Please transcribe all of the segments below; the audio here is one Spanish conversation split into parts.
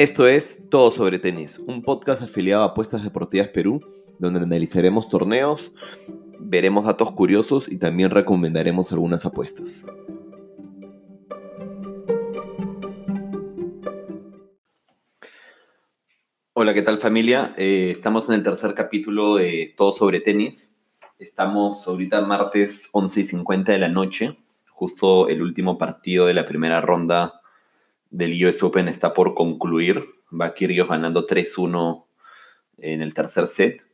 Esto es Todo sobre Tenis, un podcast afiliado a Apuestas Deportivas Perú, donde analizaremos torneos, veremos datos curiosos y también recomendaremos algunas apuestas. Hola, ¿qué tal familia? Eh, estamos en el tercer capítulo de Todo sobre Tenis. Estamos ahorita martes 11 y 50 de la noche, justo el último partido de la primera ronda del US Open está por concluir. Va Kyrgios ganando 3-1 en el tercer set.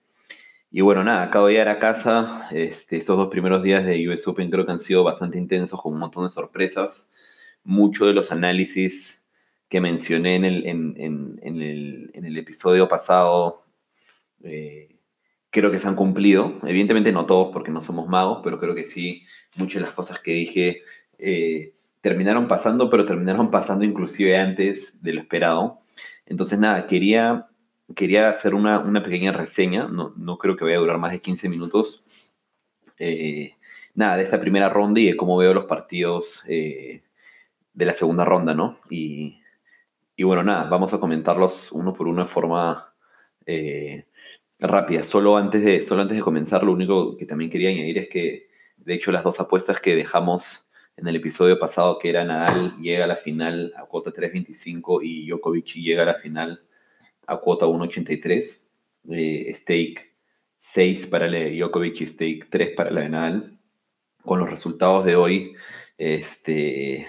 Y bueno, nada, acabo de llegar a casa. Estos dos primeros días de US Open creo que han sido bastante intensos, con un montón de sorpresas. Muchos de los análisis que mencioné en el, en, el, episodio pasado eh, creo que se han cumplido. Evidentemente no todos porque no somos magos, pero creo que sí, muchas de las cosas que dije eh, terminaron pasando, pero terminaron pasando inclusive antes de lo esperado. Entonces, nada, quería, quería hacer una, pequeña reseña, no, no, creo que vaya a durar más de 15 minutos. Eh, nada, de esta primera ronda y de cómo veo los partidos eh, de la segunda ronda, ¿no? Y, bueno, nada, vamos a comentarlos uno por uno de forma eh, rápida. Solo antes, de, solo antes de comenzar, lo único que también quería añadir es que, de hecho, las dos apuestas que dejamos en el episodio pasado que era Nadal llega a la final a cuota 3.25 y Djokovic llega a la final a cuota 1.83. Eh, stake 6 para la Djokovic y stake 3 para la de Nadal. Con los resultados de hoy, este,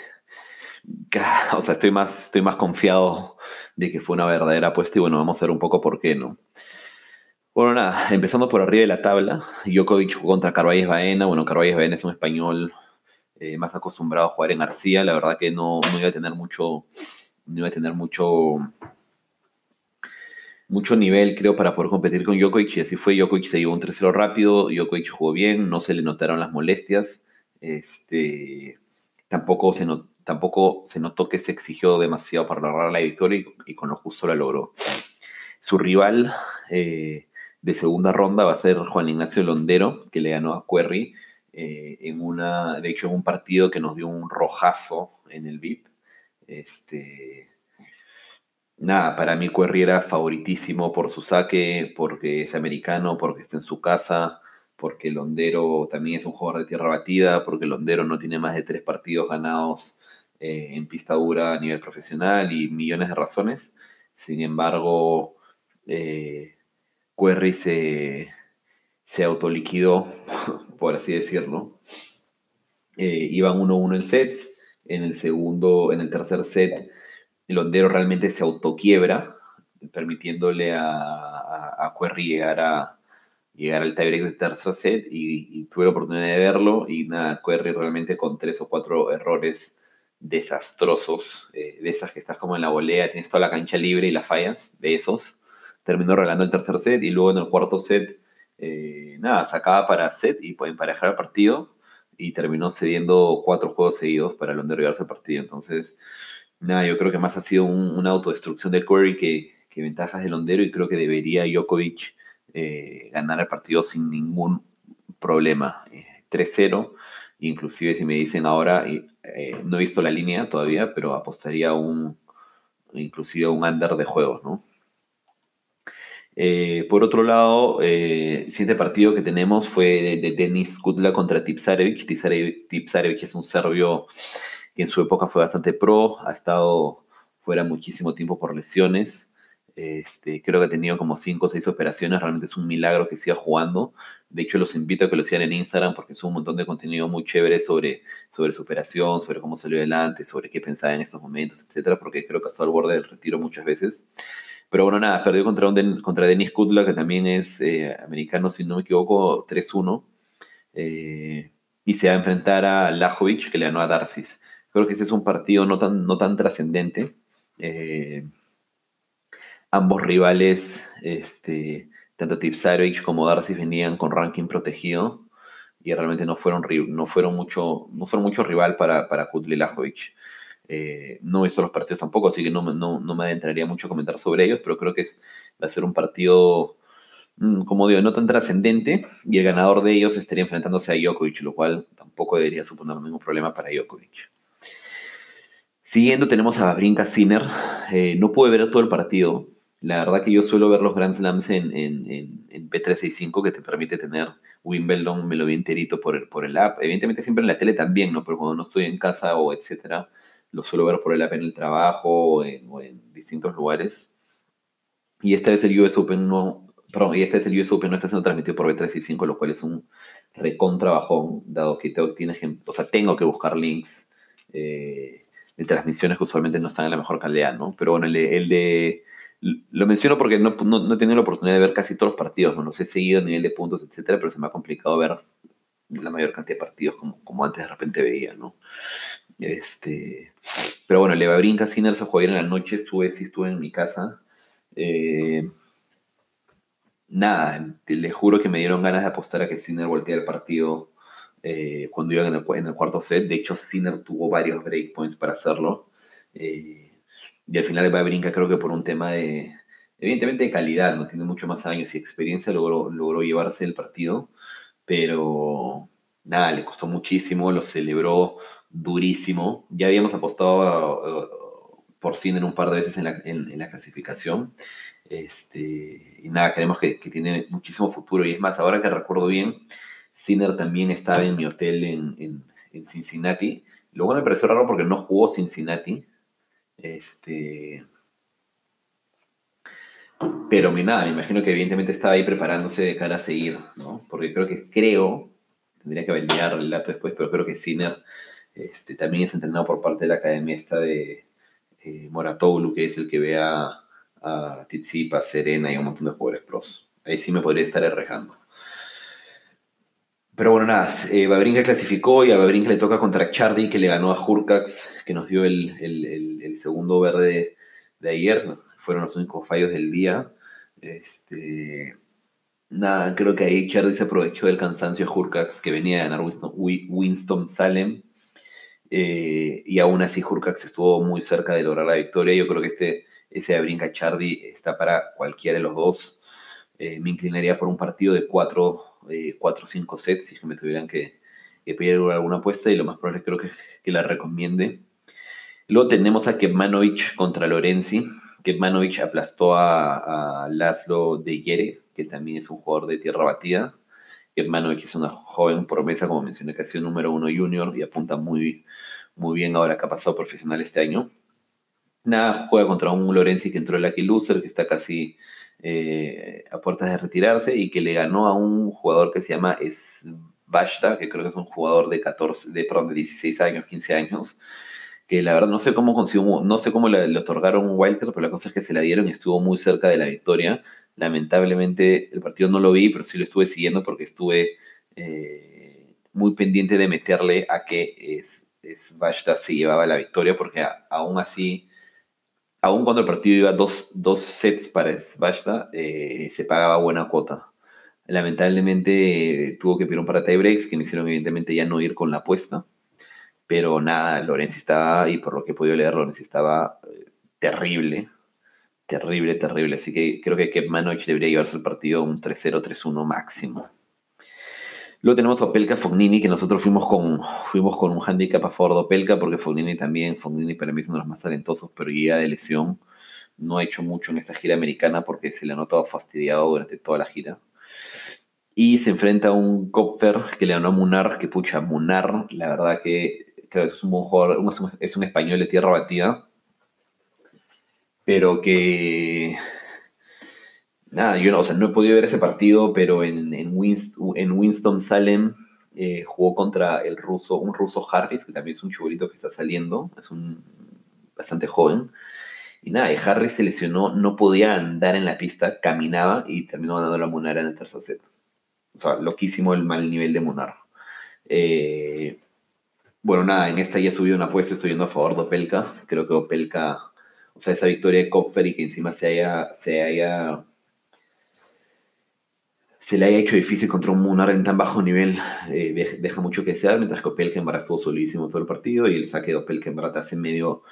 o sea, estoy más, estoy más confiado de que fue una verdadera apuesta y bueno, vamos a ver un poco por qué, ¿no? Bueno, nada, empezando por arriba de la tabla, Djokovic contra Carvalles Baena. Bueno, Carvalles Baena es un español eh, más acostumbrado a jugar en García, la verdad que no, iba a tener mucho, no iba a tener mucho, mucho nivel, creo, para poder competir con Djokovic, y así fue, Djokovic se llevó un 3-0 rápido, Djokovic jugó bien, no se le notaron las molestias, este, tampoco, se tampoco se notó que se exigió demasiado para lograr la victoria y, con lo justo la logró. Su rival eh, de segunda ronda va a ser Juan Ignacio Londero, que le ganó a Querry eh, en una, de hecho, en un partido que nos dio un rojazo en el VIP. Este, nada, para mí Querry era favoritísimo por su saque, porque es americano, porque está en su casa, porque Londero también es un jugador de tierra batida, porque Londero no tiene más de tres partidos ganados eh, en pista dura a nivel profesional y millones de razones. Sin embargo, eh, se, se autoliquidó, por así decirlo. Eh, iban 1-1 en sets. En el segundo, en el tercer set, el hondero realmente se autoquiebra, permitiéndole a, a, llegar, a, llegar al tiebreak del tercer set y, tuve la oportunidad de verlo y nada, Querry realmente con tres o cuatro errores desastrosos, eh, de esas que estás como en la volea, tienes toda la cancha libre y la fallas, de esos, terminó regalando el tercer set y luego en el cuarto set eh, nada, sacaba para set y pueden emparejar el partido y terminó cediendo cuatro juegos seguidos para el llevarse el partido. Entonces, nada, yo creo que más ha sido una autodestrucción de Curry que, ventajas del Londero y creo que debería Djokovic eh, ganar el partido sin ningún problema. 3-0, eh, inclusive si me dicen ahora, no he visto la línea todavía, pero apostaría un, inclusive un under de juegos, ¿no? Eh, por otro lado, eh, el siguiente partido que tenemos fue de, Denis Kudla contra Tipsarevic. Tipsarevic es un serbio que en su época fue bastante pro, ha estado fuera muchísimo tiempo por lesiones. Este, creo que ha tenido como 5 o 6 operaciones, realmente es un milagro que siga jugando. De hecho, los invito a que lo sigan en Instagram porque es un montón de contenido muy chévere sobre, sobre su operación, sobre cómo salió adelante, sobre qué pensaba en estos momentos, etcétera, porque creo que ha estado al borde del retiro muchas veces. Pero bueno, nada, perdió contra, contra Denis Kudla, que también es eh, americano, si no me equivoco, 3-1. Eh, y se va a enfrentar a Lajovic, que le ganó a Darcis. Creo que ese es un partido no tan, no tan trascendente. Eh, ambos rivales, este, tanto Tipsarevic como Darcis, venían con ranking protegido y realmente no fueron, no fueron, mucho, no fueron rival para, para y Lajovic. Eh, no he visto los partidos tampoco, así que no, no, no, me adentraría mucho a comentar sobre ellos, pero creo que va a ser un partido, mm, como digo, no tan trascendente y el ganador de ellos estaría enfrentándose a Djokovic, lo cual tampoco debería suponer ningún problema para Djokovic. Siguiendo tenemos a Babrinka Sinner. Eh, no pude ver todo el partido. La verdad que yo suelo ver los Grand Slams en, en, en, P365 que te permite tener Wimbledon, me lo vi enterito por el, por el app. Evidentemente siempre en la tele también, ¿no? Pero cuando no estoy en casa o etcétera, lo suelo ver por el app en el trabajo o en, distintos lugares. Y esta vez el US Open no, perdón, y este es el US Open no está siendo transmitido por B365, lo cual es un recontra bajón, dado que tengo, o sea, tengo que buscar links eh, de transmisiones que usualmente no están en la mejor calidad, ¿no? Pero bueno, el de lo menciono porque no, no, he tenido la oportunidad de ver casi todos los partidos, no los he seguido a nivel de puntos, etcétera, pero se me ha complicado ver la mayor cantidad de partidos como, como antes de repente veía, ¿no? Este, pero bueno, le va a jugó en la noche, estuve, sí estuve en mi casa. Eh, nada, le juro que me dieron ganas de apostar a que Sinner volteara el partido eh, cuando iba en el, cuarto set. De hecho, Sinner tuvo varios breakpoints para hacerlo. Eh, y al final va a brincar, creo que por un tema de, evidentemente de calidad, no tiene mucho más años y experiencia, logró, logró llevarse el partido, pero nada, le costó muchísimo, lo celebró durísimo. Ya habíamos apostado uh, por Sinner un par de veces en la, en, la clasificación. Este, y nada, creemos que, que, tiene muchísimo futuro. Y es más, ahora que recuerdo bien, Sinner también estaba en mi hotel en, en Cincinnati. Luego me pareció raro porque no jugó Cincinnati. Este. Pero nada, me imagino que evidentemente estaba ahí preparándose de cara a seguir, ¿no? Porque creo que, creo, tendría que validar el dato después, pero creo que Sinner este, también es entrenado por parte de la academia esta de eh, que es el que ve a, a Tizipa, Serena y un montón de jugadores pros. Ahí sí me podría estar errejando. Pero bueno, nada, eh, Babrinka clasificó y a Babrinka le toca contra Chardy, que le ganó a Hurcax, que nos dio el, segundo verde de ayer. Fueron los únicos fallos del día. Este, nada, creo que ahí Chardy se aprovechó del cansancio de Hurcax, que venía a ganar Winston, Salem. Eh, y aún así Hurcax estuvo muy cerca de lograr la victoria. Yo creo que este, ese Babrinka Chardy está para cualquiera de los dos. Eh, me inclinaría por un partido de cuatro 4 o 5 sets si es que me tuvieran que, pedir alguna apuesta y lo más probable creo que, la recomiende. Luego tenemos a Kepmanovic contra Lorenzi. Kepmanovic aplastó a, a Laszlo de Yere, que también es un jugador de tierra batida. Kepmanovic es una joven promesa, como mencioné, que ha sido número uno junior y apunta muy, muy bien ahora que ha pasado profesional este año. Nada, juega contra un Lorenzi que entró en Lucky Loser, que está casi eh, a puertas de retirarse y que le ganó a un jugador que se llama Svashta, que creo que es un jugador de 14, de, perdón, de 16 años, 15 años, que la verdad no sé cómo consiguió, no sé cómo le, otorgaron un wildcard, pero la cosa es que se la dieron y estuvo muy cerca de la victoria. Lamentablemente el partido no lo vi, pero sí lo estuve siguiendo porque estuve eh, muy pendiente de meterle a que es, Svashta se llevaba la victoria, porque aún así aún cuando el partido iba dos, dos sets para Svashta, eh, se pagaba buena cuota. Lamentablemente tuvo que pedir un par de tiebreaks que me hicieron evidentemente ya no ir con la apuesta. Pero nada, Lorenzi estaba, y por lo que he podido leer, Lorenzi estaba eh, terrible. Terrible, terrible. Así que creo que Kepmanovic debería llevarse el partido un 3-0, 3-1 máximo. Luego tenemos a Opelka Fognini, que nosotros fuimos con, fuimos con un handicap a favor de Opelka, porque Fognini también, Fognini para mí es uno de los más talentosos, pero guía de lesión. No ha hecho mucho en esta gira americana porque se le ha notado fastidiado durante toda la gira. Y se enfrenta a un Kopfer que le ganó a Munar, que pucha, Munar, la verdad que que es un buen jugador, es un español de tierra batida, pero que nada, yo no, o sea, no he podido ver ese partido, pero en, en, Winston Salem eh, jugó contra el ruso, un ruso Harris, que también es un chubolito que está saliendo, es un bastante joven. Y nada, Harris se lesionó, no podía andar en la pista, caminaba y terminó ganando la Munar en el tercer set. O sea, loquísimo el mal nivel de Munar. Eh, bueno, nada, en esta ya he subido una apuesta, estoy yendo a favor de Opelka. Creo que Opelka, o sea, esa victoria de Kopfer y que encima se haya, se haya se le haya hecho difícil contra un Munar en tan bajo nivel, eh, deja mucho que desear, mientras que Opelkenbara estuvo solísimo todo el partido y el saque de Opelkenbara te hace medio...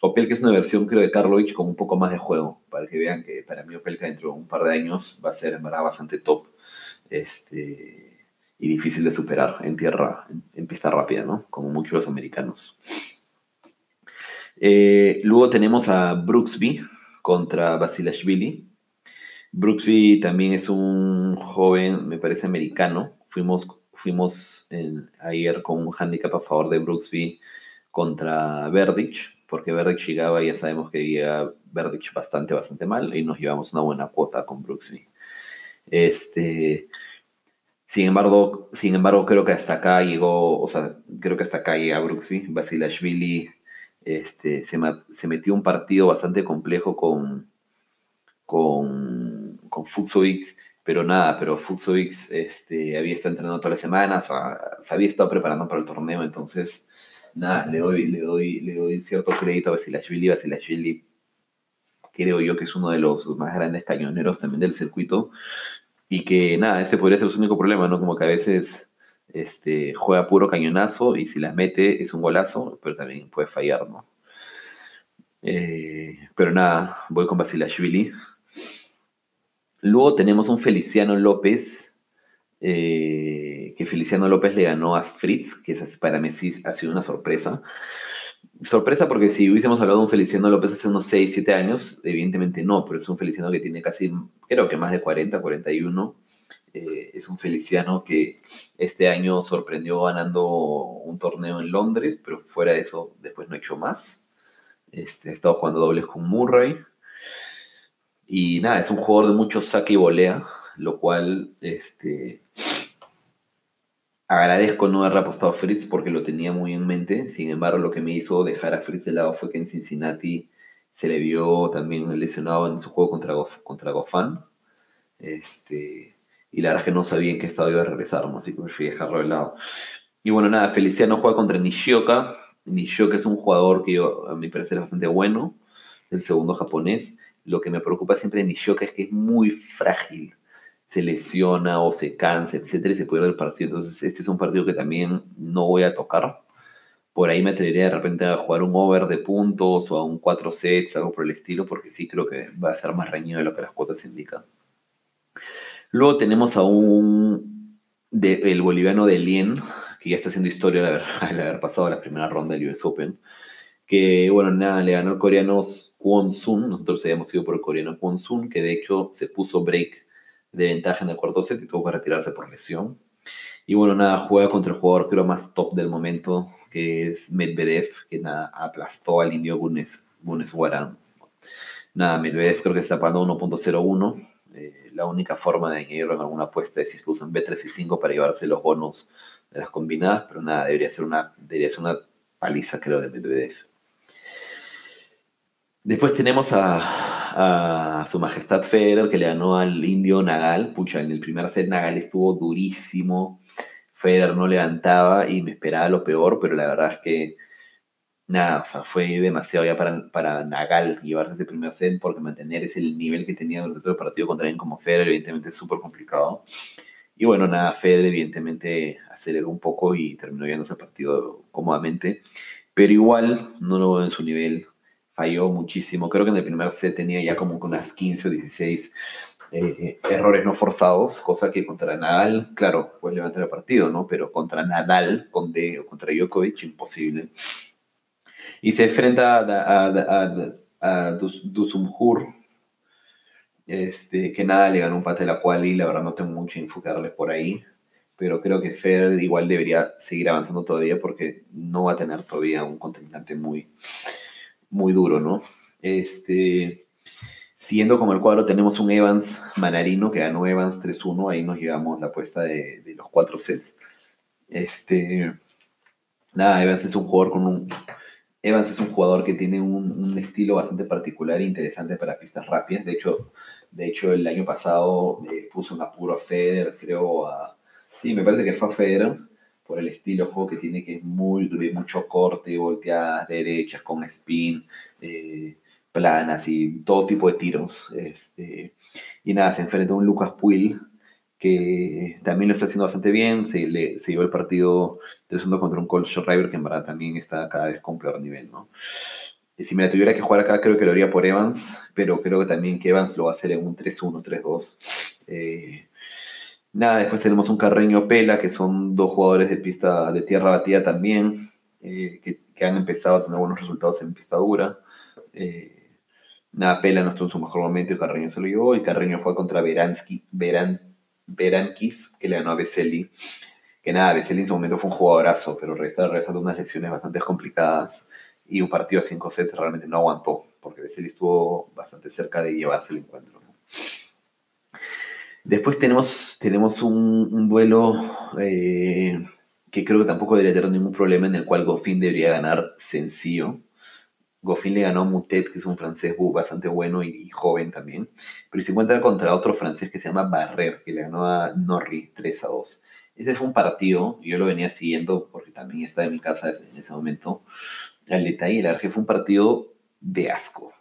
Opelka es una versión, creo, de Karlovic con un poco más de juego, para que vean que para mí Opelka dentro de un par de años va a ser en verdad bastante top este, y difícil de superar en tierra, en, pista rápida, ¿no? Como muchos los americanos. Eh, luego tenemos a Brooksby contra Basilashvili. Brooksby también es un joven, me parece americano. Fuimos, fuimos ayer con un handicap a favor de Brooksby contra Verdich, porque Verdich llegaba, ya sabemos que llega Verdich bastante, bastante mal, y nos llevamos una buena cuota con Brooksby. Este, sin embargo, sin embargo, creo que hasta acá llegó, o sea, creo que hasta acá llega Brooksby. Basilashvili este, se, metió un partido bastante complejo con, con, con pero nada, pero Fuxovic este, había estado entrenando toda la semana, o sea, se había estado preparando para el torneo, entonces, nada, le doy, le doy, le doy cierto crédito a Basilashvili. Basilashvili creo yo que es uno de los más grandes cañoneros también del circuito, y que nada, ese podría ser su único problema, ¿no? Como que a veces este, juega puro cañonazo y si las mete es un golazo, pero también puede fallar, ¿no? Eh, pero nada, voy con Basilashvili. Luego tenemos un Feliciano López, eh, que Feliciano López le ganó a Fritz, que para sí ha sido una sorpresa. Sorpresa porque si hubiésemos hablado de un Feliciano López hace unos 6, 7 años, evidentemente no, pero es un Feliciano que tiene casi, creo que más de 40, 41. Eh, es un Feliciano que este año sorprendió ganando un torneo en Londres, pero fuera de eso después no ha hecho más. Este, ha estado jugando dobles con Murray. Y nada, es un jugador de mucho saque y volea, lo cual este, Agradezco no haber apostado a Fritz porque lo tenía muy en mente. Sin embargo, lo que me hizo dejar a Fritz de lado fue que en Cincinnati se le vio también lesionado en su juego contra, contra Goffin. Este, y la verdad es que no sabía en qué estado iba a regresar, así que preferí dejarlo de lado. Y bueno, nada, Feliciano juega contra Nishioka. Nishioka es un jugador que yo, a mi parecer es bastante bueno, el segundo japonés. Lo que me preocupa siempre de Nishioka es que es muy frágil se lesiona o se cansa, etcétera, y se pierde el partido. Entonces, este es un partido que también no voy a tocar. Por ahí me atrevería de repente a jugar un over de puntos o a un 4 sets, algo por el estilo, porque sí creo que va a ser más reñido de lo que las cuotas indican. Luego tenemos a un el boliviano de Lien, que ya está haciendo historia al haber, pasado la primera ronda del US Open. Que bueno, nada, le ganó el coreano Kwon Sun. Nosotros habíamos ido por el coreano Kwon Sun, que de hecho se puso break de ventaja en el cuarto set y tuvo que retirarse por lesión. Y bueno, nada, juega contra el jugador creo más top del momento, que es Medvedev, que nada, aplastó al indio Gunes, Gunes. Nada, Medvedev creo que está pagando 1.01. Eh, la única forma de añadirlo en alguna apuesta es si usan B3 y 5 para llevarse los bonos de las combinadas, pero nada, debería ser una, debería ser una paliza creo de Medvedev. Después tenemos a, a su majestad Federer, que le ganó al indio Nagal. Pucha, en el primer set Nagal estuvo durísimo. Federer no levantaba y me esperaba lo peor, pero la verdad es que nada, o sea, fue demasiado ya para, para Nagal llevarse ese primer set, porque mantener ese nivel que tenía durante todo el partido contra alguien como Federer, evidentemente es súper complicado. Y bueno, nada, Federer evidentemente aceleró un poco y terminó llevándose el partido cómodamente, pero igual no lo veo en su nivel falló muchísimo. Creo que en el primer set tenía ya como unas 15 o 16 eh, errores no forzados, cosa que contra Nadal, claro, puede levantar el partido, ¿no? Pero contra Nadal, con D o contra Djokovic, imposible. Y se enfrenta a, a, a, Dusumhur, este, que nada le ganó un pate a la cual y la verdad no tengo mucho info por ahí. Pero creo que Federer igual debería seguir avanzando todavía porque no va a tener todavía un contrincante muy, muy duro, ¿no? Este, siguiendo como el cuadro, tenemos un Evans Manarino que ganó Evans 3-1, ahí nos llevamos la apuesta de, los cuatro sets. Este, nada, Evans es un jugador con un... Evans es un jugador que tiene un, estilo bastante particular e interesante para pistas rápidas. De hecho, de hecho el año pasado eh, puso un apuro a Federer, creo, a... Sí, me parece que fue a Federer por el estilo de juego que tiene, que es muy de mucho corte, volteadas derechas, con spin, eh, planas y todo tipo de tiros. Este, y nada, se enfrenta a un Lucas Puil que también lo está haciendo bastante bien. Se, le, se llevó el partido 3-1 contra un Colt River que en verdad también está cada vez con peor nivel, ¿no? Y si me la tuviera que jugar acá, creo que lo haría por Evans, pero creo que también que Evans lo va a hacer en un 3-1, 3-2. Eh, Nada, después tenemos un Carreño Pela, que son dos jugadores de pista de tierra batida también, eh, que, han empezado a tener buenos resultados en pista dura. Eh, nada, Pela no estuvo en su mejor momento y Carreño se lo llevó. Y Carreño fue contra Beransky, que le ganó a Veseli. Que nada, Veseli en su momento fue un jugadorazo, pero estaba regresando unas lesiones bastante complicadas. Y un partido a 5 sets realmente no aguantó, porque Veseli estuvo bastante cerca de llevarse el encuentro. Después tenemos, tenemos un, duelo eh, que creo que tampoco debería tener ningún problema, en el cual Goffin debería ganar sencillo. Goffin le ganó a Mutet, que es un francés bastante bueno y, joven también. Pero se encuentra contra otro francés que se llama Barrer, que le ganó a Norri 3 a 2. Ese fue un partido, yo lo venía siguiendo porque también estaba en mi casa en ese momento. El detalle, el fue un partido de asco.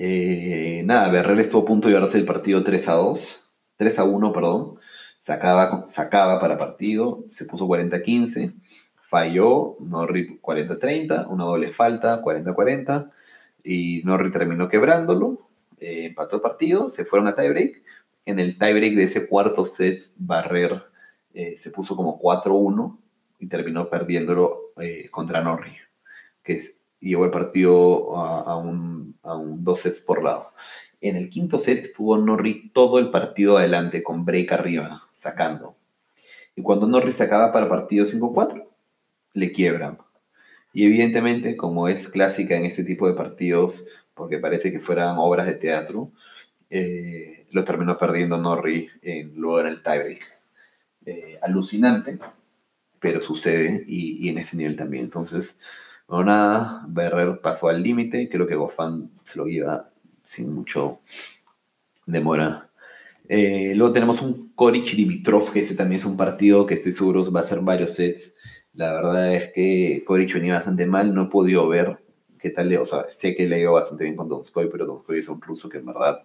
Eh, nada, Barrer estuvo a punto de llevarse el partido 3 a 2, 3 a 1, perdón. Sacaba, sacaba para partido, se puso 40-15 falló, Norri 40-30, una doble falta, 40-40, y Norri terminó quebrándolo, eh, empató el partido, se fueron a tiebreak. En el tiebreak de ese cuarto set, Barrer eh, se puso como 4-1 y terminó perdiéndolo eh, contra Norri, que llevó el partido a, un, a un dos sets por lado. En el quinto set estuvo Norri todo el partido adelante con break arriba, sacando. Y cuando Norri sacaba para partido 5-4, le quiebran. Y evidentemente, como es clásica en este tipo de partidos, porque parece que fueran obras de teatro, eh, lo terminó perdiendo Norri en, luego en el tiebreak. Eh, alucinante, pero sucede y, en ese nivel también. Entonces, bueno, nada, Berrer pasó al límite, creo que Goffin se lo lleva sin mucho demora. Eh, luego tenemos un Koric Dimitrov, que ese también es un partido que estoy seguro va a ser varios sets. La verdad es que Koric venía bastante mal, no he podido ver qué tal, o sea, sé que le ha ido bastante bien con Donskoy, pero Donskoy es un ruso que en verdad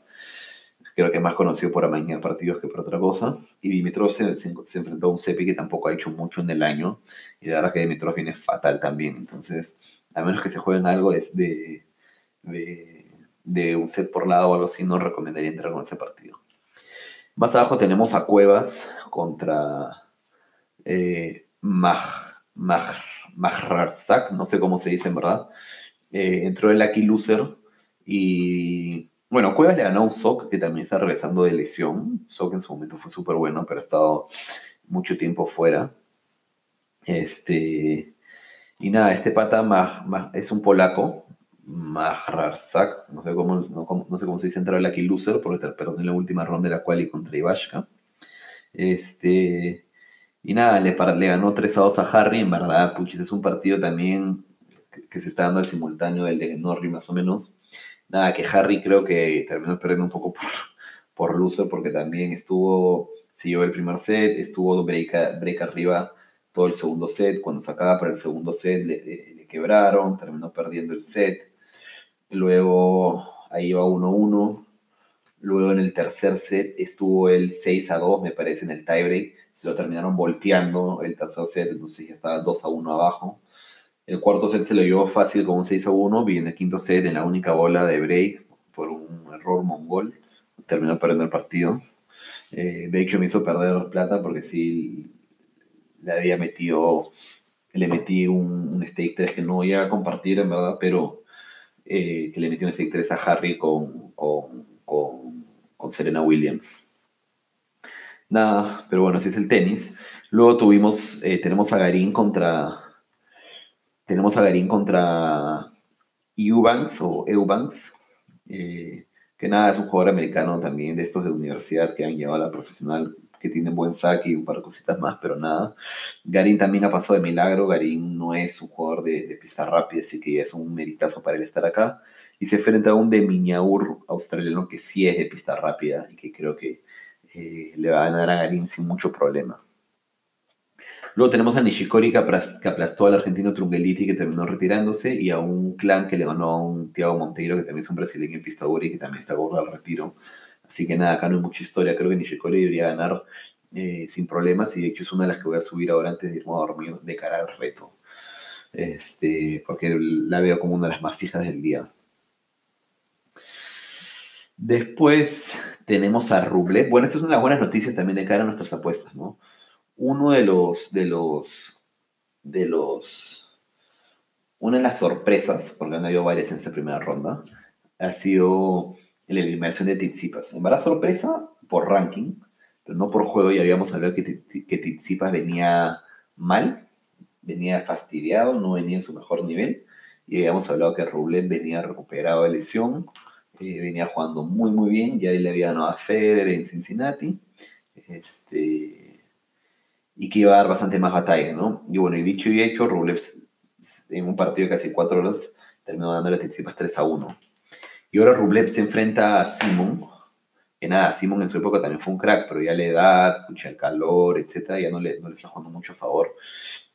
creo que más conocido por amañar partidos que por otra cosa. Y Dimitrov se, enfrentó a un Sepi que tampoco ha hecho mucho en el año, y la verdad que Dimitrov viene fatal también, entonces, a menos que se jueguen algo de, de, un set por lado o algo así, no recomendaría entrar con ese partido. Más abajo tenemos a Cuevas contra eh, Maj Mahrarzak, no sé cómo se dice en verdad, eh, entró el Lucky Loser y bueno, Cuevas le ganó a un Sok que también está regresando de lesión. Sok en su momento fue súper bueno, pero ha estado mucho tiempo fuera. Este, y nada, este pata es un polaco, Mahrarzak, no sé cómo, no, sé cómo se dice entrar Lucky Loser, porque perdón en la última ronda de la cual y contra Ivashka. Este, y nada, le, le ganó 3 a 2 a Harry. En verdad, puchis, es un partido también que, se está dando al simultáneo del de Norri, más o menos. Nada, que Harry creo que terminó perdiendo un poco por, por loser, porque también estuvo, siguió el primer set, estuvo break, break arriba todo el segundo set. Cuando sacaba para el segundo set le, quebraron, terminó perdiendo el set. Luego ahí iba 1-1. Luego en el tercer set estuvo el 6 a 2, me parece, en el tiebreak se lo terminaron volteando el tercer set, entonces ya estaba 2 a 1 abajo. El cuarto set se lo llevó fácil con un 6 a 1, y en el quinto set, en la única bola de break, por un error mongol, terminó perdiendo el partido. Eh, de me hizo perder plata porque sí le había metido, le metí un, un stake 3 que no voy a compartir en verdad, pero eh, que le metí un stake 3 a Harry con, con Serena Williams. Nada, pero bueno, así es el tenis. Luego tuvimos, eh, tenemos a Garín contra, tenemos a Garín contra Eubanks o Eubanks, eh, que nada, es un jugador americano también de estos de universidad que han llevado a la profesional, que tiene buen saque y un par de cositas más, pero nada. Garín también ha pasado de milagro, Garín no es un jugador de, pista rápida, así que es un meritazo para él estar acá. Y se enfrenta a un de Miñaur australiano que sí es de pista rápida y que creo que eh, le va a ganar a Garín sin mucho problema. Luego tenemos a Nishikori que, aplastó al argentino Trungeliti que terminó retirándose y a un clan que le ganó a un Thiago Monteiro que también es un brasileño en pista y que también está gordo al retiro. Así que nada, acá no hay mucha historia. Creo que Nishikori debería ganar eh, sin problemas y de hecho es una de las que voy a subir ahora antes de irme a dormir de cara al reto. Este, porque la veo como una de las más fijas del día. Después tenemos a Rublev. Bueno, esas son las buenas noticias también de cara a nuestras apuestas, ¿no? Uno de los, de los, de los, una de las sorpresas, porque han habido varias en esta primera ronda, ha sido la eliminación de Tizipas. En verdad sorpresa por ranking, pero no por juego. Ya habíamos hablado que, que Tizipas venía mal, venía fastidiado, no venía en su mejor nivel. Y habíamos hablado que Rublev venía recuperado de lesión, eh, venía jugando muy, muy bien. Ya le había ganado a Federer en Cincinnati. Este, y que iba a dar bastante más batalla, ¿no? Y bueno, y dicho y hecho, Rublev en un partido de casi cuatro horas terminó dándole a Tsitsipas 3 a 1. Y ahora Rublev se enfrenta a Simon, que nada, Simon en su época también fue un crack, pero ya la edad, el calor, etcétera, ya no le, está jugando mucho favor,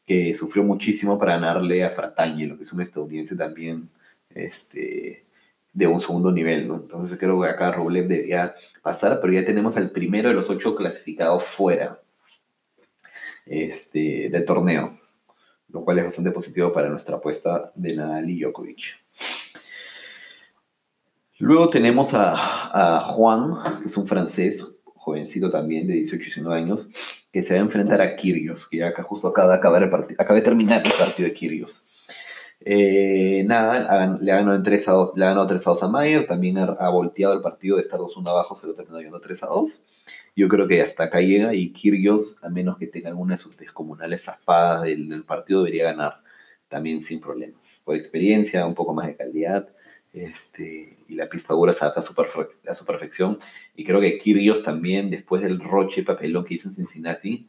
que sufrió muchísimo para ganarle a lo que es un estadounidense también este, de un segundo nivel, ¿no? Entonces creo que acá Rublev debería pasar, pero ya tenemos al primero de los ocho clasificados fuera este, del torneo, lo cual es bastante positivo para nuestra apuesta de Nadal y Djokovic. Luego tenemos a, Juan, que es un francés, jovencito también, de 18 y 19 años, que se va a enfrentar a Kyrgios, que ya acá justo acaba de, acabar el acaba de terminar el partido de Kyrgios. Eh, nada, le ganado 3 a 2, le ganado 3 a 2 a Mayer, también ha, volteado el partido de estar 2-1 abajo, se lo terminó ganando 3 a 2. Yo creo que hasta acá llega y Kyrgios, a menos que tenga alguna de sus descomunales zafadas del, partido, debería ganar también sin problemas. Por experiencia, un poco más de calidad este, y la pista dura se adapta a su, perfección. Y creo que Kyrgios también, después del roche papelón que hizo en Cincinnati,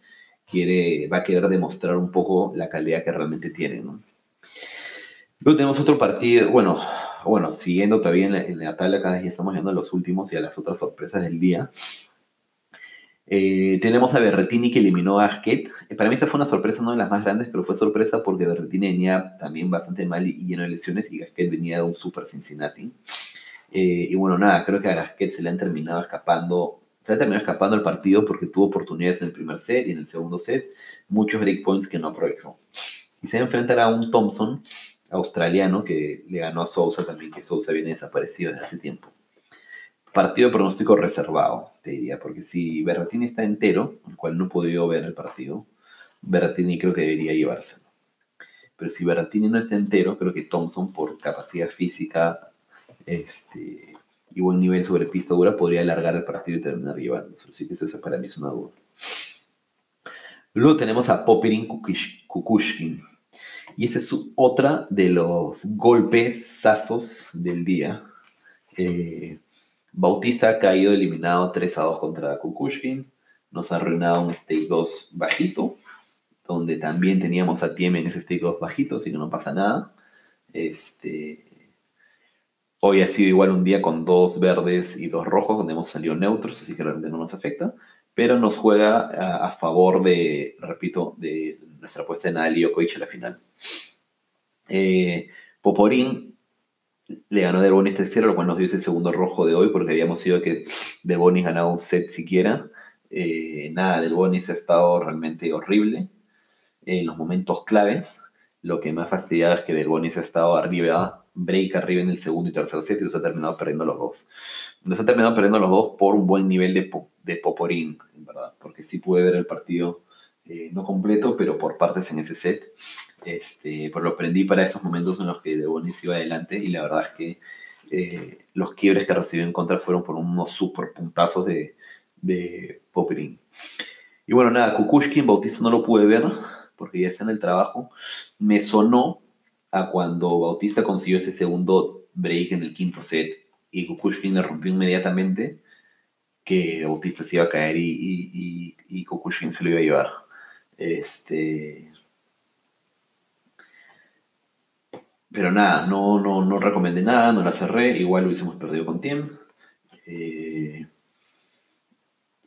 quiere, va a querer demostrar un poco la calidad que realmente tiene. Luego tenemos otro partido, bueno, bueno siguiendo todavía en la, tabla, cada día estamos viendo los últimos y a las otras sorpresas del día. Eh, tenemos a Berretini que eliminó a Gasquet. Eh, para mí esta fue una sorpresa, no de las más grandes, pero fue sorpresa porque Berretini venía también bastante mal y, lleno de lesiones y Gasquet venía de un super Cincinnati. Eh, y bueno, nada, creo que a Gasquet se le han terminado escapando, se le ha terminado escapando el partido porque tuvo oportunidades en el primer set y en el segundo set, muchos breakpoints que no aprovechó. Y se va a enfrentar a un Thompson australiano que le ganó a Sousa también, que Sousa viene desaparecido desde hace tiempo partido pronóstico reservado, te diría, porque si Berrettini está entero, el cual no he podido ver el partido, Berrettini creo que debería llevárselo. Pero si Berrettini no está entero, creo que Thompson, por capacidad física este, y buen nivel sobre pista dura, podría alargar el partido y terminar llevándoselo. Así que eso para mí es una duda. Luego tenemos a Popirin Kukushkin. Y esa es otra de los golpes sasos del día. Eh, Bautista ha caído eliminado 3 a 2 contra Kukushkin. Nos ha arruinado un stake 2 bajito, donde también teníamos a Tiem en ese stake 2 bajito, así que no pasa nada. Este, hoy ha sido igual un día con dos verdes y dos rojos, donde hemos salido neutros, así que realmente no nos afecta. Pero nos juega a, favor de, repito, de nuestra apuesta de Nadal y Djokovic a la final. Eh, Poporín le ganó Del Bonis 3-0, lo cual nos dio ese segundo rojo de hoy, porque habíamos sido que Del Bonis ganaba un set siquiera. Eh, nada, Del Bonis ha estado realmente horrible en los momentos claves. Lo que me ha es que Del Bonis ha estado arriba, break arriba en el segundo y tercer set y nos ha terminado perdiendo los dos. Nos ha terminado perdiendo los dos por un buen nivel de, de poporín, en verdad, porque sí pude ver el partido eh, no completo, pero por partes en ese set. Este, pues lo aprendí para esos momentos en los que De Bonis iba adelante y la verdad es que eh, los quiebres que recibió en contra fueron por unos super puntazos de, de Popperin. Y bueno, nada, Kukushkin, Bautista no lo pude ver porque ya está en el trabajo. Me sonó a cuando Bautista consiguió ese segundo break en el quinto set y Kukushkin le rompió inmediatamente que Bautista se iba a caer y, y, y, y Kukushkin se lo iba a llevar. Este, Pero nada, no, no, no recomendé nada, no la cerré, igual lo hubiésemos perdido con tiempo. Eh,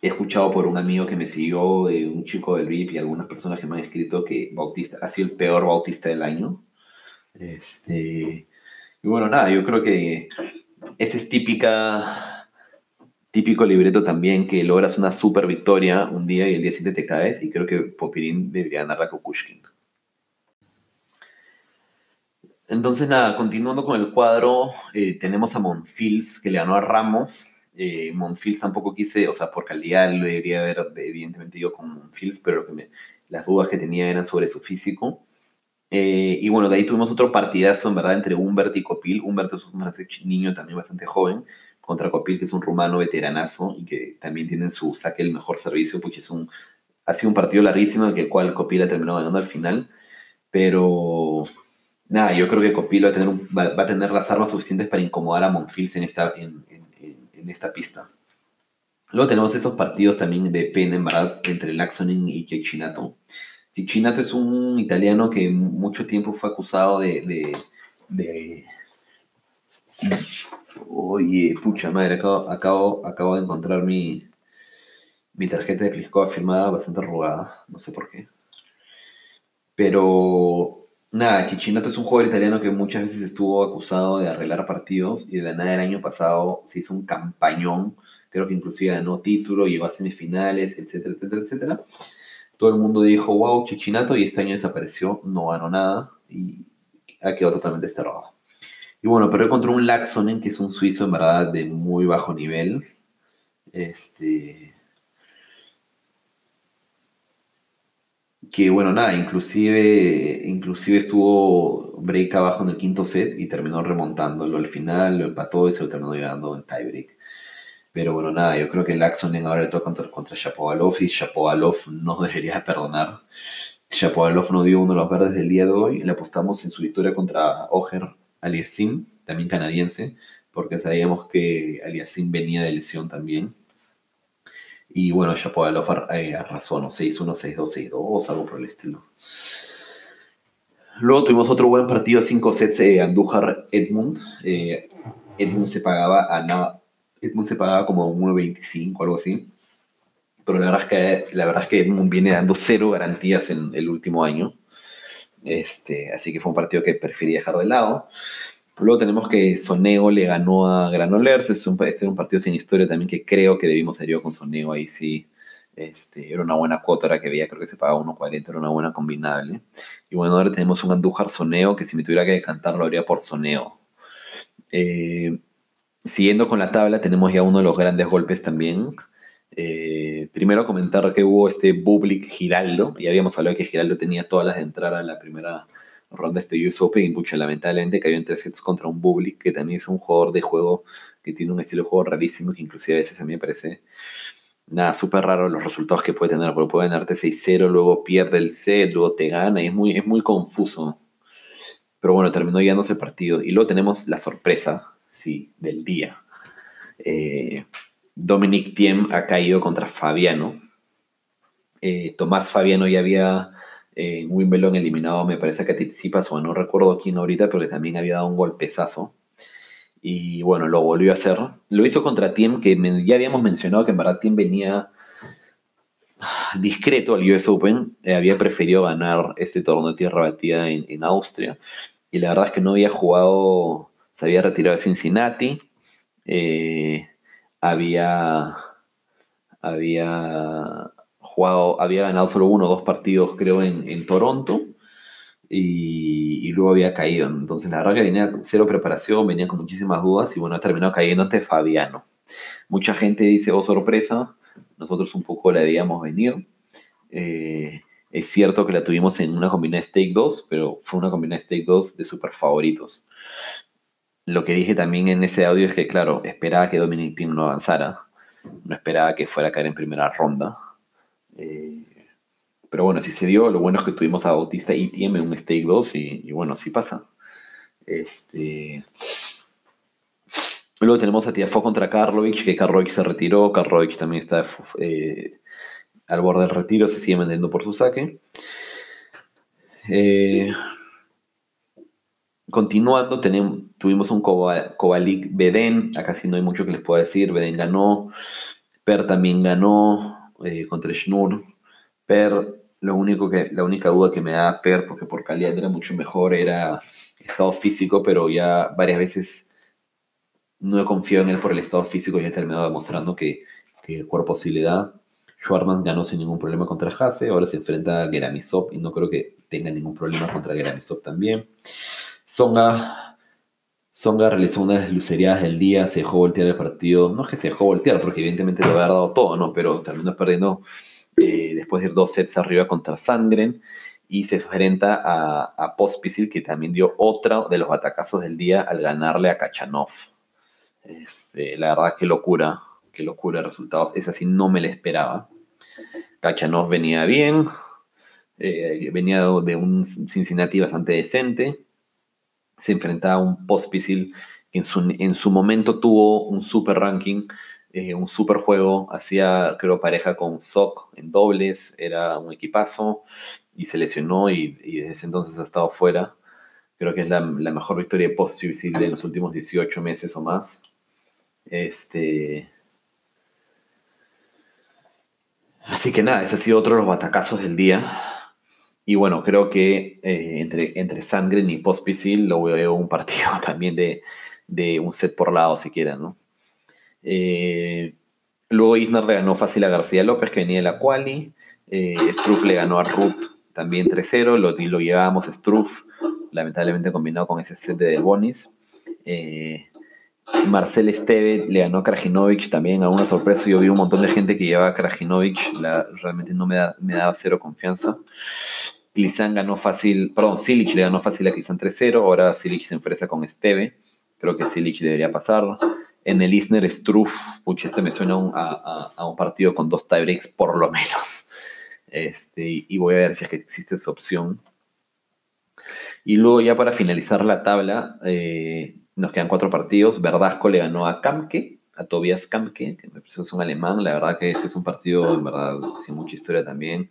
he escuchado por un amigo que me siguió, un chico del VIP y algunas personas que me han escrito que Bautista ha sido el peor Bautista del año. Este, y bueno, nada, yo creo que este es típica, típico libreto también que logras una super victoria un día y el día siguiente te caes y creo que Popirín debería ganar la Kukushkin. Entonces, nada, continuando con el cuadro, eh, tenemos a Monfils que le ganó a Ramos. Eh, Monfils tampoco quise, o sea, por calidad lo debería haber, evidentemente, yo con Monfils, pero lo que me, las dudas que tenía eran sobre su físico. Eh, y bueno, de ahí tuvimos otro partidazo, en verdad, entre Humbert y Copil. Humbert es un niño también bastante joven, contra Copil, que es un rumano veteranazo y que también tiene su saque el mejor servicio, porque es un, ha sido un partido larguísimo, en el cual Copil ha terminado ganando al final. Pero nada, yo creo que Copil va a tener, va, a tener las armas suficientes para incomodar a Monfils en esta, en, esta pista. Luego tenemos esos partidos también de pena, en verdad, entre Laxonin y Cecchinato Cicchinato es un italiano que mucho tiempo fue acusado de, Oye, pucha madre, acabo, acabo, de encontrar mi, mi tarjeta de Clisco firmada bastante arrugada, no sé por qué. Pero nada, Cicchinato es un jugador italiano que muchas veces estuvo acusado de arreglar partidos y de la nada el año pasado se hizo un campañón, creo que inclusive ganó título, llegó a semifinales, etcétera, etcétera, etcétera todo el mundo dijo, wow, Chichinato, y este año desapareció, no ganó nada y ha quedado totalmente desterrado. Y bueno, pero encontró un Laxonen, que es un suizo en verdad de muy bajo nivel. Este. Que bueno, nada, inclusive, inclusive estuvo break abajo en el quinto set y terminó remontándolo al final, lo empató y se lo terminó llegando en tiebreak. Pero bueno, nada, yo creo que Laxonen ahora le toca contra, contra Shapovalov y Shapovalov no debería perdonar. Shapovalov no dio uno de los verdes del día de hoy. Le apostamos en su victoria contra Oger Aliasim, también canadiense, porque sabíamos que Aliasim venía de lesión también. Y bueno, Shapovalov eh, arrasó, ¿no? 6-1, 6-2, 6-2, algo por el estilo. Luego tuvimos otro buen partido, 5 sets, eh, Andújar-Edmund. Eh, Edmund se pagaba a nada Edmund se pagaba como 1.25 algo así. Pero la verdad es que, la verdad es que Edmund viene dando cero garantías en el último año. Este, así que fue un partido que preferí dejar de lado. Luego tenemos que Soneo le ganó a Granollers. Es un, este era un partido sin historia también que creo que debimos haber ido con Soneo. Ahí sí este, era una buena cuota, era que veía, creo que se pagaba 1.40, era una buena combinable. Y bueno, ahora tenemos un Andújar Soneo que si me tuviera que decantar lo haría por Soneo. Eh, siguiendo con la tabla, tenemos ya uno de los grandes golpes también. Eh, primero comentar que hubo este Bublik Giraldo. Ya habíamos hablado que Giraldo tenía todas las de entrar a la primera ronda de este US Open y mucho lamentablemente cayó en tres sets contra un Bublik que también es un jugador de juego que tiene un estilo de juego rarísimo que inclusive a veces a mí me parece nada, súper raro los resultados que puede tener, porque puede ganarte 6-0, luego pierde el set, luego te gana y es muy, es muy confuso. Pero bueno, terminó llegándose el partido. Y luego tenemos la sorpresa sí, del día. Eh, Dominic Thiem ha caído contra Fabiano. Eh, Tomás Fabiano ya había eh, en Wimbledon eliminado, me parece que a Tsitsipas, o no recuerdo quién ahorita, pero que también había dado un golpezazo. Y bueno, lo volvió a hacer. Lo hizo contra Thiem, que ya habíamos mencionado que en verdad Thiem venía discreto al US Open. había preferido ganar este torneo de tierra batida en, en Austria. Y la verdad es que no había jugado se había retirado de Cincinnati, eh, había, había jugado, había ganado solo uno o dos partidos, creo, en, Toronto, y, luego había caído. Entonces, la verdad que venía cero preparación, venía con muchísimas dudas, y bueno, ha terminado cayendo ante Fabiano. Mucha gente dice, oh, sorpresa, nosotros un poco la debíamos venir. Eh, es cierto que la tuvimos en una combinada Stake 2, pero fue una combinada Stake 2 de super favoritos lo que dije también en ese audio es que, claro, esperaba que Dominic Team no avanzara. No esperaba que fuera a caer en primera ronda. Eh, pero bueno, si se dio. Lo bueno es que tuvimos a Bautista y Tiem en un Stake 2 y, bueno, así pasa. Este... Luego tenemos a Tiafo contra Karlovic, que Karlovic se retiró. Karlovic también está eh, al borde del retiro, se sigue vendiendo por su saque. Eh, continuando, tuvimos un Kovalik Beden, acá sí no hay mucho que les pueda decir, Beden ganó, Per también ganó eh, contra Schnur, Per, lo único que, la única duda que me da Per, porque por calidad era mucho mejor, era estado físico, pero ya varias veces no he confiado en él por el estado físico y he terminado demostrando que, que el cuerpo sí le da. Schwarman ganó sin ningún problema contra Hase, ahora se enfrenta a Geramisov y no creo que tenga ningún problema contra Geramisov también. Songa, realizó una de las lucerías del día, se dejó voltear el partido. No es que se dejó voltear, porque evidentemente lo había dado todo, ¿no? Pero terminó perdiendo eh, después de dos sets arriba contra Sangren. y se enfrenta a, a Pospisil, que también dio otro de los batacazos del día al ganarle a Kachanov. Este, la verdad, qué locura, qué locura de resultados. Es así, no me lo esperaba. Kachanov venía bien, eh, venía de un Cincinnati bastante decente. Se enfrentaba a un Pospisil que en su, en su momento tuvo un super ranking, eh, un super juego. Hacía, creo, pareja con Sock en dobles, era un equipazo y se lesionó y, desde ese entonces ha estado fuera. Creo que es la, mejor victoria de Pospisil en los últimos 18 meses o más. Este. Así que nada, ese ha sido otro de los batacazos del día. Y bueno, creo que eh, entre, entre Sangren y Pospisil lo veo un partido también de, de, un set por lado, si quieren, ¿no? Eh, luego Isner le ganó fácil a García López, que venía de la quali. Eh, Struff le ganó a Ruth también 3-0. Lo, lo llevábamos Struff, lamentablemente combinado con ese set de Del Bonis. Marcel Esteve le ganó a Krajinovic también a una sorpresa. Yo vi un montón de gente que llevaba a Krajinovic, realmente no me, me daba cero confianza. Klizan ganó fácil, perdón, Silic le ganó fácil a Klizan 3-0. Ahora Silic se enfrenta con Esteve. Creo que Silic debería pasar. En el Isner Struff, pucha, este me suena a, a, un partido con dos tiebreaks por lo menos. Este, y voy a ver si es que existe esa opción. Y luego ya para finalizar la tabla, eh, nos quedan cuatro partidos. Verdasco le ganó a Kamke, a Tobias Kamke, que me parece que es un alemán. La verdad que este es un partido, en verdad, sin mucha historia también.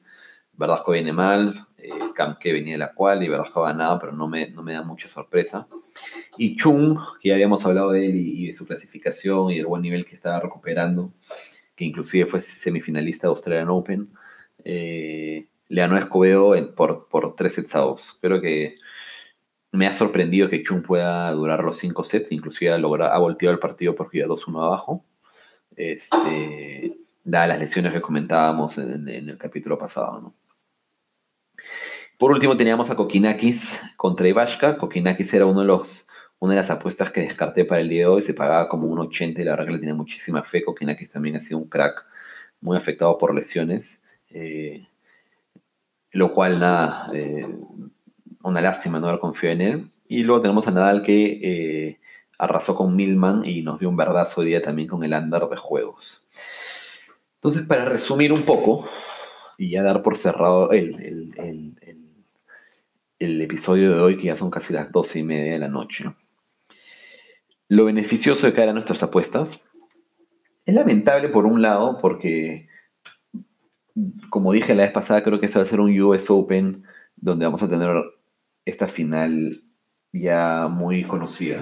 Verdasco viene mal, eh, Kamke venía de la cual y Verdasco ha ganado, pero no me, no me da mucha sorpresa. Y Chung, que ya habíamos hablado de él y, de su clasificación y del buen nivel que estaba recuperando, que inclusive fue semifinalista de Australian Open, eh, le ganó a Escobedo por, por 3 sets a 2. Creo que me ha sorprendido que Chung pueda durar los cinco sets, inclusive ha, logrado, ha volteado el partido porque iba 2-1 abajo. Este, dadas las lesiones que comentábamos en, el capítulo pasado. Por último teníamos a Kokinakis contra Ivashka. Kokinakis era uno de los, una de las apuestas que descarté para el día de hoy. Se pagaba como un 80 y la verdad que le tenía muchísima fe. Kokinakis también ha sido un crack muy afectado por lesiones. Eh, lo cual, nada, eh, una lástima no haber confiado en él. Y luego tenemos a Nadal que eh, arrasó con Milman y nos dio un verdazo día también con el andar de juegos. Entonces, para resumir un poco y ya dar por cerrado el, episodio de hoy, que ya son casi las doce y media de la noche. Lo beneficioso de caer a nuestras apuestas es lamentable por un lado, porque, como dije la vez pasada, creo que se va a ser un US Open donde vamos a tener esta final ya muy conocida,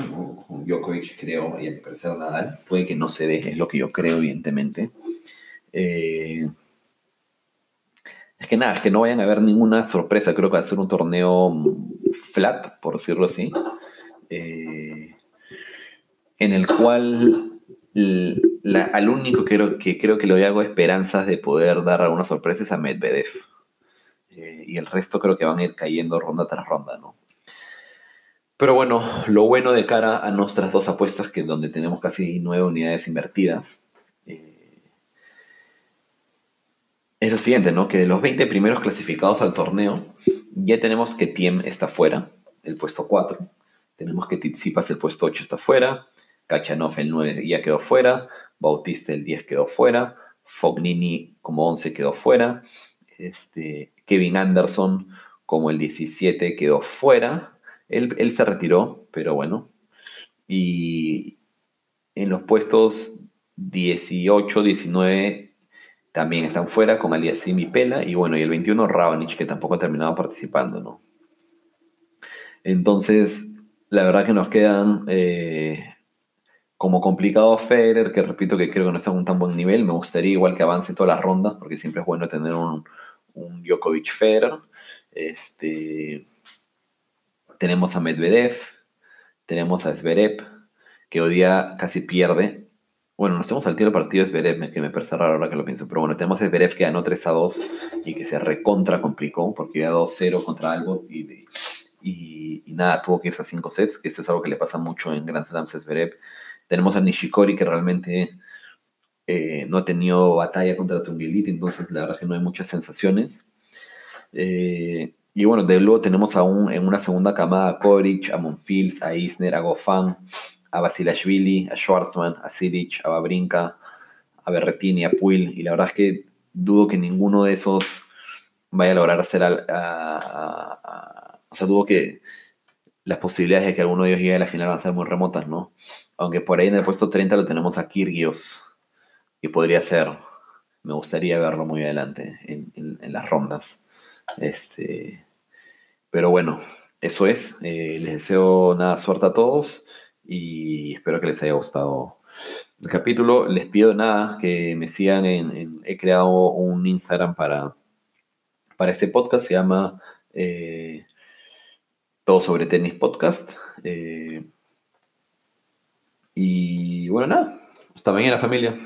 con Djokovic creo, y a mi parecer Nadal, puede que no se deje, es lo que yo creo evidentemente. Eh, es que nada, es que no vayan a haber ninguna sorpresa, creo que va a ser un torneo flat, por decirlo así, eh, en el cual al único que creo, que creo que le hago esperanzas de poder dar alguna sorpresa es a Medvedev. Eh, y el resto creo que van a ir cayendo ronda tras ronda, ¿no? Pero bueno, lo bueno de cara a nuestras dos apuestas, que donde tenemos casi nueve unidades invertidas, eh, es lo siguiente, ¿no? Que de los 20 primeros clasificados al torneo, ya tenemos que Tiem está fuera, el puesto 4. Tenemos que Tizipas el puesto 8 está fuera, Kachanov el 9 ya quedó fuera, Bautista el 10 quedó fuera, Fognini como 11 quedó fuera, este, Kevin Anderson como el 17 quedó fuera. Él, se retiró, pero bueno. Y en los puestos 18, 19 también están fuera con Aliasim y Pela. Y bueno, y el 21 Raonic, que tampoco ha terminado participando, ¿no? Entonces, la verdad que nos quedan eh, como complicado Federer, que repito que creo que no está en un tan buen nivel. Me gustaría igual que avance todas las rondas, porque siempre es bueno tener un, un Djokovic Federer. Este, tenemos a Medvedev, tenemos a Zverev, que hoy día casi pierde. Bueno, nos hemos saltado el partido de Zverev, que me parece raro ahora que lo pienso. Pero bueno, tenemos a Zverev que ganó 3 a 2 y que se recontra complicó porque iba 2-0 contra algo y, y, nada, tuvo que irse a 5 sets, que eso es algo que le pasa mucho en Grand Slams a Zverev. Tenemos a Nishikori que realmente eh, no ha tenido batalla contra Tunguilite, entonces la verdad que no hay muchas sensaciones. Eh, y bueno, de luego tenemos aún en una segunda camada a Koric, a Monfils, a Isner, a Gofan, a Basilashvili, a Schwartzman, a Silic, a Babrinka, a Berretini, a Puil. Y la verdad es que dudo que ninguno de esos vaya a lograr hacer... O sea, dudo que las posibilidades de que alguno de ellos llegue a la final van a ser muy remotas, ¿no? Aunque por ahí en el puesto 30 lo tenemos a Kirgios. Y podría ser. Me gustaría verlo muy adelante en, en las rondas. Este, pero bueno, eso es. Eh, les deseo nada suerte a todos y espero que les haya gustado el capítulo. Les pido nada que me sigan he creado un Instagram para, para este podcast. Se llama eh, Todo sobre Tenis Podcast. Eh, y bueno, nada. Hasta mañana, familia.